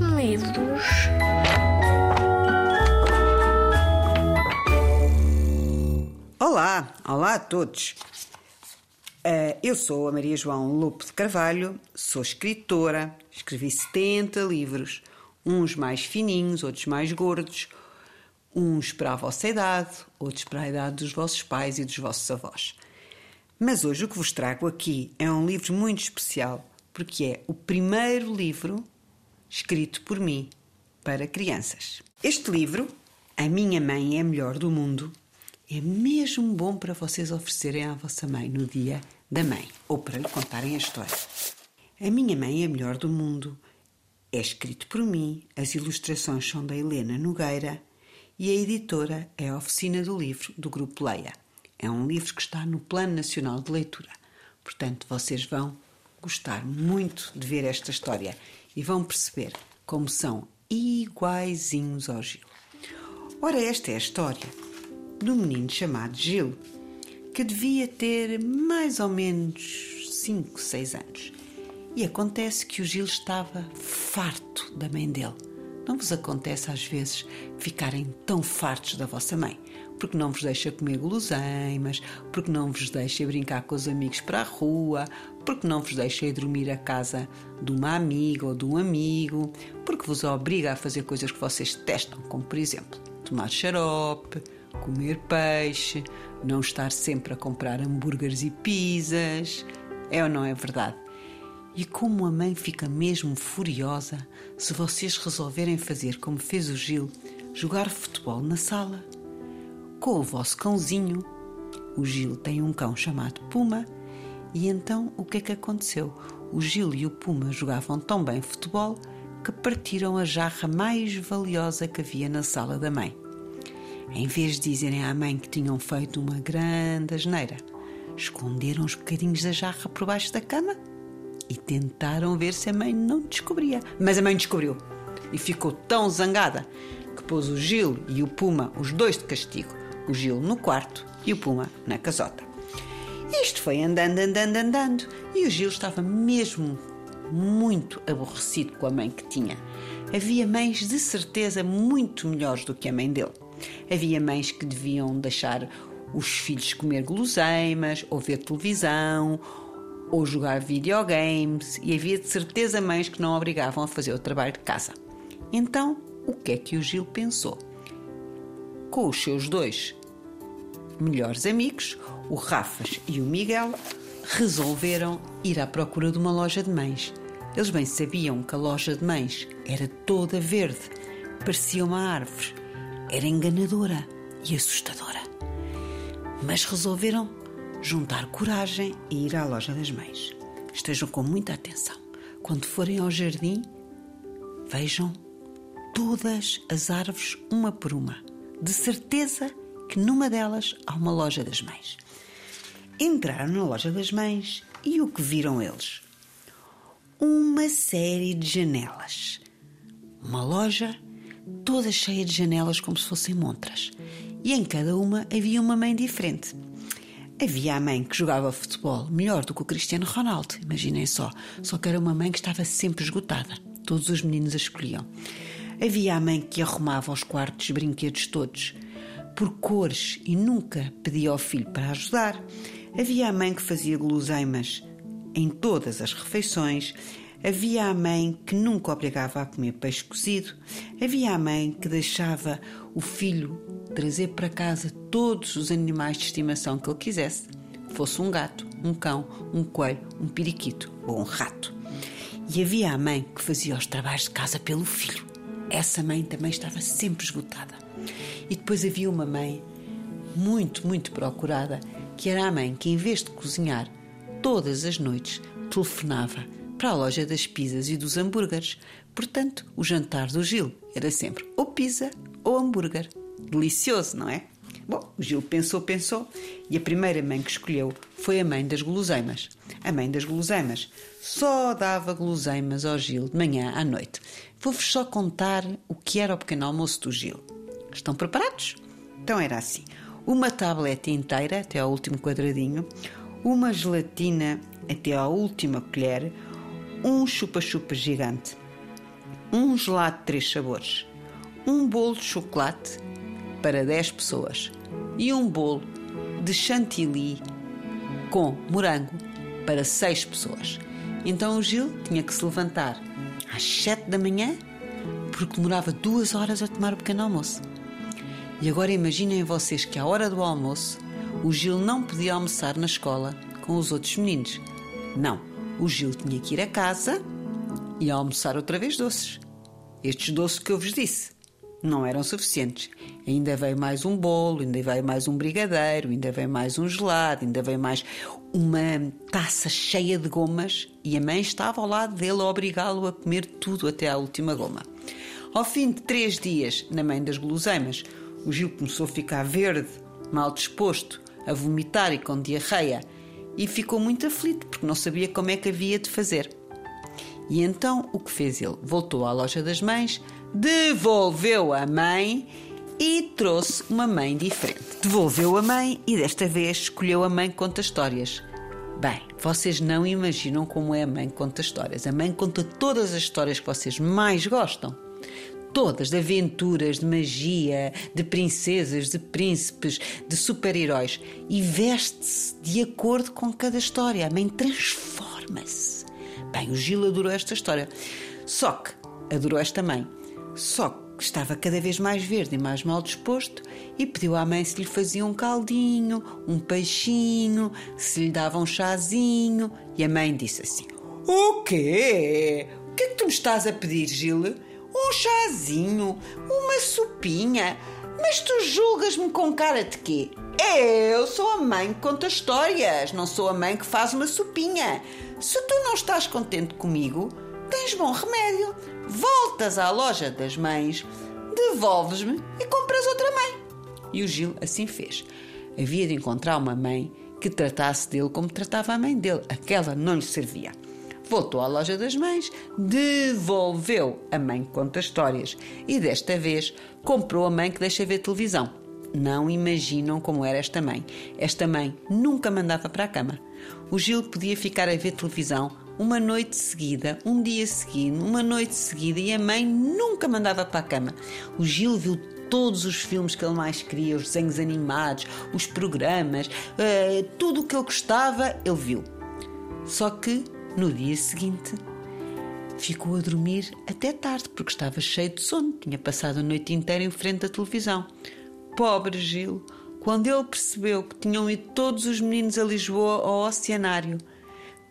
Livros. Olá, olá a todos. Uh, eu sou a Maria João Lopo de Carvalho, sou escritora, escrevi 70 livros, uns mais fininhos, outros mais gordos, uns para a vossa idade, outros para a idade dos vossos pais e dos vossos avós. Mas hoje o que vos trago aqui é um livro muito especial, porque é o primeiro livro escrito por mim para crianças. Este livro, A Minha Mãe é a Melhor do Mundo, é mesmo bom para vocês oferecerem à vossa mãe no dia da mãe ou para lhe contarem a história. A Minha Mãe é a Melhor do Mundo é escrito por mim, as ilustrações são da Helena Nogueira e a editora é a Oficina do Livro do Grupo Leia. É um livro que está no Plano Nacional de Leitura. Portanto, vocês vão gostar muito de ver esta história e vão perceber como são iguaizinhos ao Gil. Ora, esta é a história de um menino chamado Gil, que devia ter mais ou menos 5, 6 anos. E acontece que o Gil estava farto da mãe dele. Não vos acontece às vezes ficarem tão fartos da vossa mãe? Porque não vos deixa comer guloseimas, porque não vos deixa brincar com os amigos para a rua, porque não vos deixa ir dormir à casa de uma amiga ou de um amigo, porque vos obriga a fazer coisas que vocês testam, como por exemplo tomar xarope, comer peixe, não estar sempre a comprar hambúrgueres e pizzas. É ou não é verdade? E como a mãe fica mesmo furiosa se vocês resolverem fazer como fez o Gil, jogar futebol na sala. Com o vosso cãozinho. O Gil tem um cão chamado Puma. E então o que é que aconteceu? O Gil e o Puma jogavam tão bem futebol que partiram a jarra mais valiosa que havia na sala da mãe. Em vez de dizerem à mãe que tinham feito uma grande asneira, esconderam os bocadinhos da jarra por baixo da cama e tentaram ver se a mãe não descobria. Mas a mãe descobriu e ficou tão zangada que pôs o Gil e o Puma, os dois de castigo, o Gil no quarto e o Puma na casota. Isto foi andando, andando, andando e o Gil estava mesmo muito aborrecido com a mãe que tinha. Havia mães de certeza muito melhores do que a mãe dele. Havia mães que deviam deixar os filhos comer guloseimas, ou ver televisão, ou jogar videogames, e havia de certeza mães que não obrigavam a fazer o trabalho de casa. Então, o que é que o Gil pensou? Com os seus dois melhores amigos, o Rafas e o Miguel, resolveram ir à procura de uma loja de mães. Eles bem sabiam que a loja de mães era toda verde, parecia uma árvore era enganadora e assustadora. Mas resolveram juntar coragem e ir à loja das mães. Estejam com muita atenção. Quando forem ao jardim, vejam todas as árvores uma por uma. De certeza que numa delas há uma loja das mães. Entraram na loja das mães e o que viram eles? Uma série de janelas. Uma loja toda cheia de janelas como se fossem montras. E em cada uma havia uma mãe diferente. Havia a mãe que jogava futebol melhor do que o Cristiano Ronaldo, imaginem só, só que era uma mãe que estava sempre esgotada. Todos os meninos a escolhiam. Havia a mãe que arrumava os quartos brinquedos todos, por cores, e nunca pedia ao filho para ajudar. Havia a mãe que fazia guloseimas em todas as refeições. Havia a mãe que nunca obrigava a comer peixe cozido. Havia a mãe que deixava o filho trazer para casa todos os animais de estimação que ele quisesse, fosse um gato, um cão, um coelho, um periquito ou um rato. E havia a mãe que fazia os trabalhos de casa pelo filho. Essa mãe também estava sempre esgotada. E depois havia uma mãe muito, muito procurada, que era a mãe que, em vez de cozinhar todas as noites, telefonava para a loja das pizzas e dos hambúrgueres. Portanto, o jantar do Gil era sempre ou pizza ou hambúrguer. Delicioso, não é? Bom, o Gil pensou, pensou e a primeira mãe que escolheu foi a mãe das guloseimas. A mãe das guloseimas só dava guloseimas ao Gil de manhã à noite. Vou-vos só contar o que era o pequeno almoço do Gil. Estão preparados? Então era assim: uma tableta inteira até ao último quadradinho, uma gelatina até à última colher, um chupa-chupa gigante, um gelado de três sabores, um bolo de chocolate para 10 pessoas e um bolo de chantilly com morango para 6 pessoas. Então o Gil tinha que se levantar às 7 da manhã porque demorava duas horas a tomar o pequeno almoço. E agora imaginem vocês que à hora do almoço o Gil não podia almoçar na escola com os outros meninos. Não, o Gil tinha que ir a casa e almoçar outra vez doces. Estes doces que eu vos disse não eram suficientes. Ainda veio mais um bolo, ainda veio mais um brigadeiro, ainda veio mais um gelado, ainda veio mais uma taça cheia de gomas e a mãe estava ao lado dele a obrigá-lo a comer tudo até à última goma. Ao fim de três dias, na mãe das guloseimas, o Gil começou a ficar verde, mal disposto, a vomitar e com diarreia e ficou muito aflito porque não sabia como é que havia de fazer. E então o que fez ele? Voltou à loja das mães, devolveu a mãe e trouxe uma mãe diferente. Devolveu a mãe e desta vez escolheu a mãe que conta histórias. Bem, vocês não imaginam como é a mãe que conta histórias. A mãe conta todas as histórias que vocês mais gostam. Todas, de aventuras, de magia, de princesas, de príncipes, de super-heróis. E veste-se de acordo com cada história. A mãe transforma-se. Bem, o Gil adorou esta história. Só que adorou esta mãe. Só que estava cada vez mais verde e mais mal disposto e pediu à mãe se lhe fazia um caldinho, um peixinho, se lhe dava um chazinho. E a mãe disse assim: O quê? O que é que tu me estás a pedir, Gil? Um chazinho, uma sopinha. Mas tu julgas-me com cara de quê? Eu sou a mãe que conta histórias, não sou a mãe que faz uma sopinha. Se tu não estás contente comigo, tens bom remédio. Voltas à loja das mães, devolves-me e compras outra mãe. E o Gil assim fez. Havia de encontrar uma mãe que tratasse dele como tratava a mãe dele. Aquela não lhe servia. Voltou à loja das mães, devolveu a mãe conta histórias e desta vez comprou a mãe que deixa ver televisão. Não imaginam como era esta mãe. Esta mãe nunca mandava para a cama. O Gil podia ficar a ver televisão uma noite seguida, um dia seguido, uma noite seguida e a mãe nunca mandava para a cama. O Gil viu todos os filmes que ele mais queria, os desenhos animados, os programas, uh, tudo o que ele gostava, ele viu. Só que no dia seguinte ficou a dormir até tarde porque estava cheio de sono, tinha passado a noite inteira em frente à televisão. Pobre Gil, quando ele percebeu que tinham ido todos os meninos a Lisboa ao Oceanário,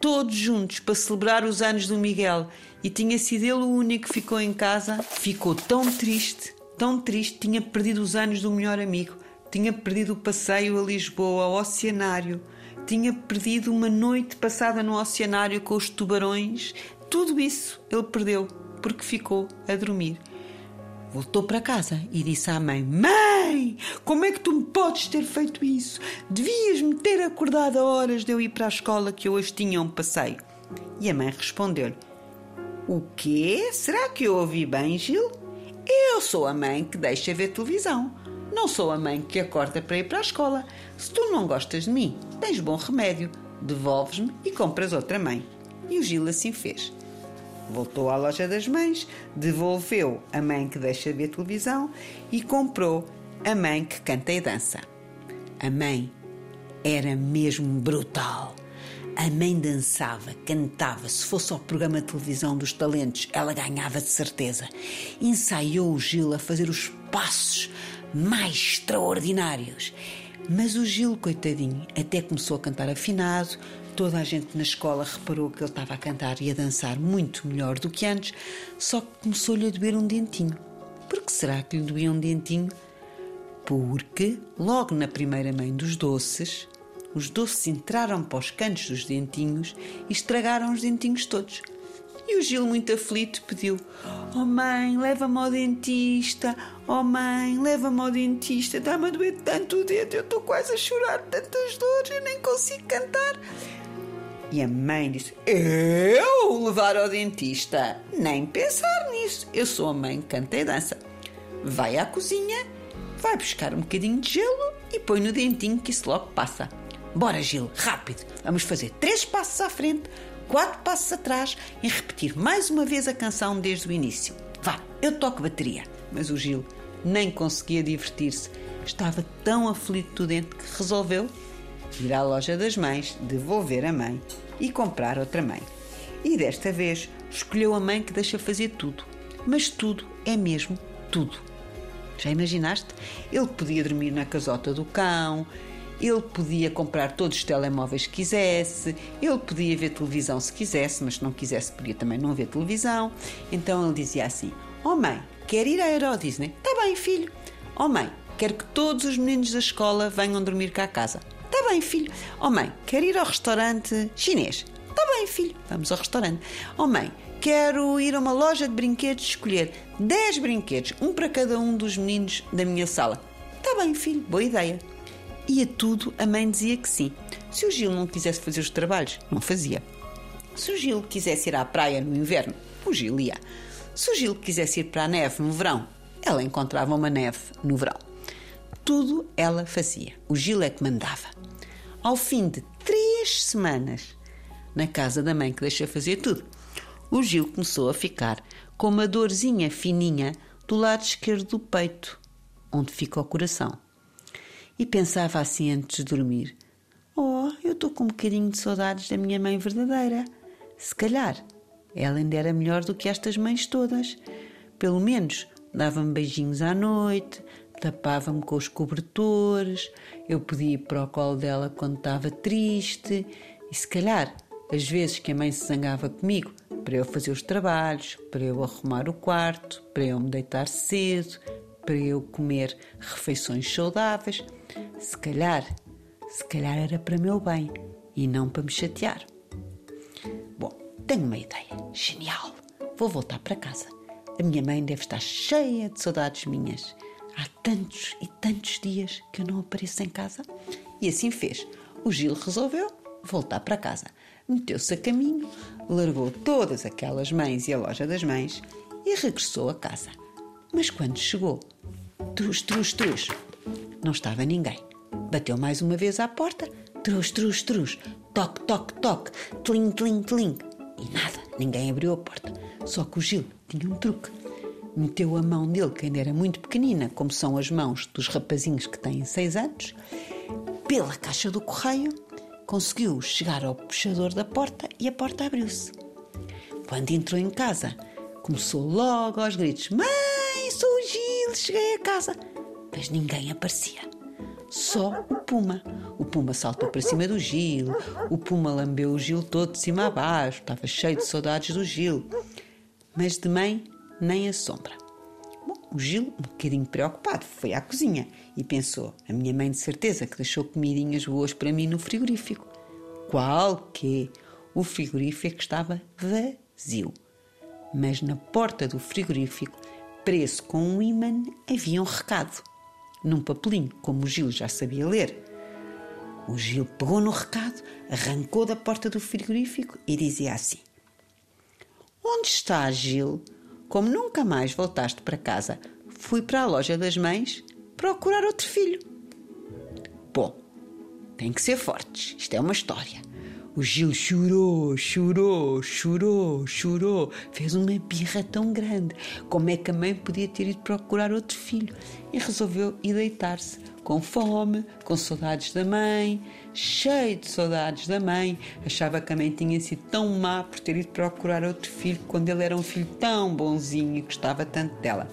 todos juntos para celebrar os anos do Miguel, e tinha sido ele o único que ficou em casa, ficou tão triste, tão triste, tinha perdido os anos do melhor amigo, tinha perdido o passeio a Lisboa, ao Oceanário, tinha perdido uma noite passada no Oceanário com os tubarões. Tudo isso ele perdeu porque ficou a dormir. Voltou para casa e disse à mãe: Mãe, como é que tu me podes ter feito isso? Devias-me ter acordado a horas de eu ir para a escola que hoje tinha um passeio. E a mãe respondeu-lhe: O quê? Será que eu ouvi bem, Gil? Eu sou a mãe que deixa ver televisão. Não sou a mãe que acorda para ir para a escola. Se tu não gostas de mim, tens bom remédio. Devolves-me e compras outra mãe. E o Gil assim fez. Voltou à loja das mães, devolveu a mãe que deixa ver televisão e comprou a mãe que canta e dança. A mãe era mesmo brutal. A mãe dançava, cantava. Se fosse ao programa de televisão dos talentos, ela ganhava de certeza. Ensaiou o Gil a fazer os passos mais extraordinários. Mas o Gil, coitadinho, até começou a cantar afinado, Toda a gente na escola reparou que ele estava a cantar e a dançar muito melhor do que antes, só que começou-lhe a doer um dentinho. Por que será que lhe doía um dentinho? Porque, logo na primeira mãe dos doces, os doces entraram para os cantos dos dentinhos e estragaram os dentinhos todos. E o Gil, muito aflito, pediu: Oh mãe, leva-me ao dentista. Oh mãe, leva-me ao dentista. Dá-me a doer tanto o dedo, eu estou quase a chorar tantas dores, eu nem consigo cantar. E a mãe disse: Eu levar ao dentista? Nem pensar nisso. Eu sou a mãe que canta e dança. Vai à cozinha, vai buscar um bocadinho de gelo e põe no dentinho que isso logo passa. Bora, Gil, rápido. Vamos fazer três passos à frente, quatro passos atrás e repetir mais uma vez a canção desde o início. Vá, eu toco bateria. Mas o Gil nem conseguia divertir-se. Estava tão aflito do dente que resolveu ir à loja das mães, devolver a mãe e comprar outra mãe. E desta vez escolheu a mãe que deixa fazer tudo. Mas tudo é mesmo tudo. Já imaginaste? Ele podia dormir na casota do cão, ele podia comprar todos os telemóveis que quisesse, ele podia ver televisão se quisesse, mas se não quisesse podia também não ver televisão. Então ele dizia assim: Oh mãe, quer ir à Euro Disney? Tá bem, filho. Oh mãe, quero que todos os meninos da escola venham dormir cá a casa. Tá bem, filho. Oh mãe, quer ir ao restaurante chinês? Tá bem, filho. Vamos ao restaurante. Oh mãe, quero ir a uma loja de brinquedos escolher 10 brinquedos, um para cada um dos meninos da minha sala. Tá bem, filho, boa ideia. E a tudo a mãe dizia que sim. Se o Gil não quisesse fazer os trabalhos, não fazia. Se o Gil quisesse ir à praia no inverno, o Gil ia. Se o Gil quisesse ir para a neve no verão, ela encontrava uma neve no verão. Tudo ela fazia. O Gil é que mandava. Ao fim de três semanas, na casa da mãe que deixa fazer tudo, o Gil começou a ficar com uma dorzinha fininha do lado esquerdo do peito, onde fica o coração. E pensava assim antes de dormir: Oh, eu estou com um bocadinho de saudades da minha mãe verdadeira. Se calhar ela ainda era melhor do que estas mães todas. Pelo menos dava-me beijinhos à noite, tapava-me com os cobertores, eu podia ir para o colo dela quando estava triste e se calhar as vezes que a mãe se zangava comigo para eu fazer os trabalhos, para eu arrumar o quarto, para eu me deitar cedo, para eu comer refeições saudáveis, se calhar, se calhar era para meu bem e não para me chatear. Bom, tenho uma ideia. Genial! Vou voltar para casa. A minha mãe deve estar cheia de saudades minhas. Há tantos e tantos dias que eu não apareço em casa. E assim fez. O Gil resolveu voltar para casa meteu-se a caminho, largou todas aquelas mães e a loja das mães e regressou a casa. Mas quando chegou, trus, trus, trus, não estava ninguém. Bateu mais uma vez à porta, trus, trus, trus, toque, toque, toque, tling, tling, tling. E nada, ninguém abriu a porta. Só que o Gil tinha um truque. Meteu a mão dele, que ainda era muito pequenina, como são as mãos dos rapazinhos que têm seis anos, pela caixa do correio conseguiu chegar ao puxador da porta e a porta abriu-se. Quando entrou em casa, começou logo aos gritos: Mãe, Gil, cheguei a casa. Mas ninguém aparecia. Só o Puma. O Puma saltou para cima do Gil. O Puma lambeu o Gil todo de cima a baixo. Estava cheio de saudades do Gil. Mas de mãe, nem a sombra. Bom, o Gil, um bocadinho preocupado, foi à cozinha e pensou: a minha mãe de certeza que deixou comidinhas boas para mim no frigorífico. Qual que? O frigorífico estava vazio. Mas na porta do frigorífico, preso com um imã, havia um recado. Num papelinho, como o Gil já sabia ler. O Gil pegou no recado, arrancou da porta do frigorífico e dizia assim: Onde está, Gil? Como nunca mais voltaste para casa, fui para a loja das mães procurar outro filho. Bom, tem que ser fortes. Isto é uma história. O Gil chorou, chorou, chorou, chorou. Fez uma birra tão grande. Como é que a mãe podia ter ido procurar outro filho? E resolveu ir deitar-se, com fome, com saudades da mãe, cheio de saudades da mãe. Achava que a mãe tinha sido tão má por ter ido procurar outro filho quando ele era um filho tão bonzinho e gostava tanto dela.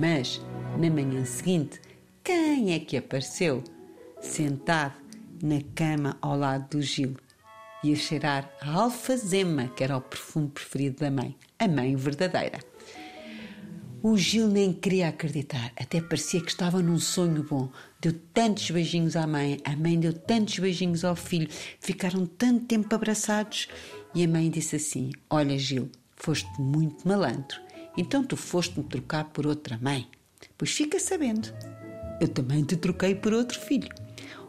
Mas, na manhã seguinte, quem é que apareceu? Sentado na cama ao lado do Gil e a cheirar a alfazema, que era o perfume preferido da mãe, a mãe verdadeira. O Gil nem queria acreditar, até parecia que estava num sonho bom. Deu tantos beijinhos à mãe, a mãe deu tantos beijinhos ao filho, ficaram tanto tempo abraçados. E a mãe disse assim: Olha, Gil, foste muito malandro, então tu foste-me trocar por outra mãe. Pois fica sabendo eu também te troquei por outro filho.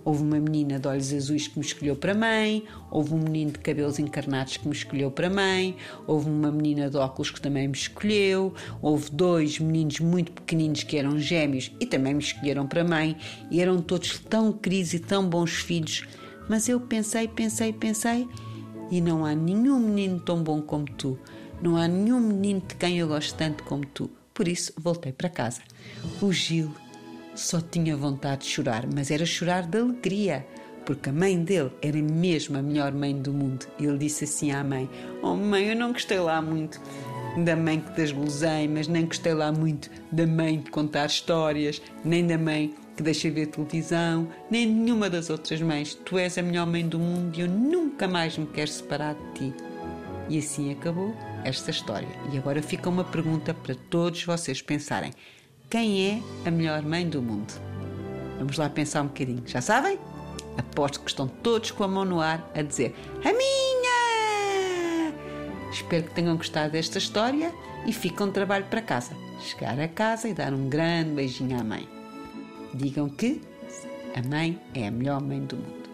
Houve uma menina de olhos azuis que me escolheu para mãe, houve um menino de cabelos encarnados que me escolheu para mãe, houve uma menina de óculos que também me escolheu, houve dois meninos muito pequeninos que eram gêmeos e também me escolheram para mãe, e eram todos tão queridos e tão bons filhos. Mas eu pensei, pensei, pensei e não há nenhum menino tão bom como tu. Não há nenhum menino de quem eu gosto tanto como tu. Por isso, voltei para casa. O Gil só tinha vontade de chorar, mas era chorar de alegria, porque a mãe dele era mesmo a melhor mãe do mundo. Ele disse assim à mãe: Oh, mãe, eu não gostei lá muito da mãe que das guloseimas, nem gostei lá muito da mãe de contar histórias, nem da mãe que deixa ver televisão, nem nenhuma das outras mães. Tu és a melhor mãe do mundo e eu nunca mais me quero separar de ti. E assim acabou esta história. E agora fica uma pergunta para todos vocês pensarem: quem é a melhor mãe do mundo? Vamos lá pensar um bocadinho. Já sabem? Aposto que estão todos com a mão no ar a dizer: A minha! Espero que tenham gostado desta história e fiquem um trabalho para casa. Chegar a casa e dar um grande beijinho à mãe. Digam que a mãe é a melhor mãe do mundo.